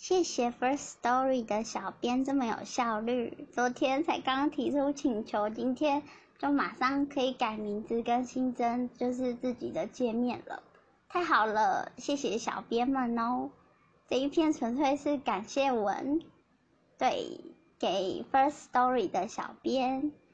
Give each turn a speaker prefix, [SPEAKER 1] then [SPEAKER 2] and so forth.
[SPEAKER 1] 谢谢 First Story 的小编这么有效率，昨天才刚提出请求，今天就马上可以改名字跟新增就是自己的界面了，太好了，谢谢小编们哦。这一篇纯粹是感谢文，对，给 First Story 的小编，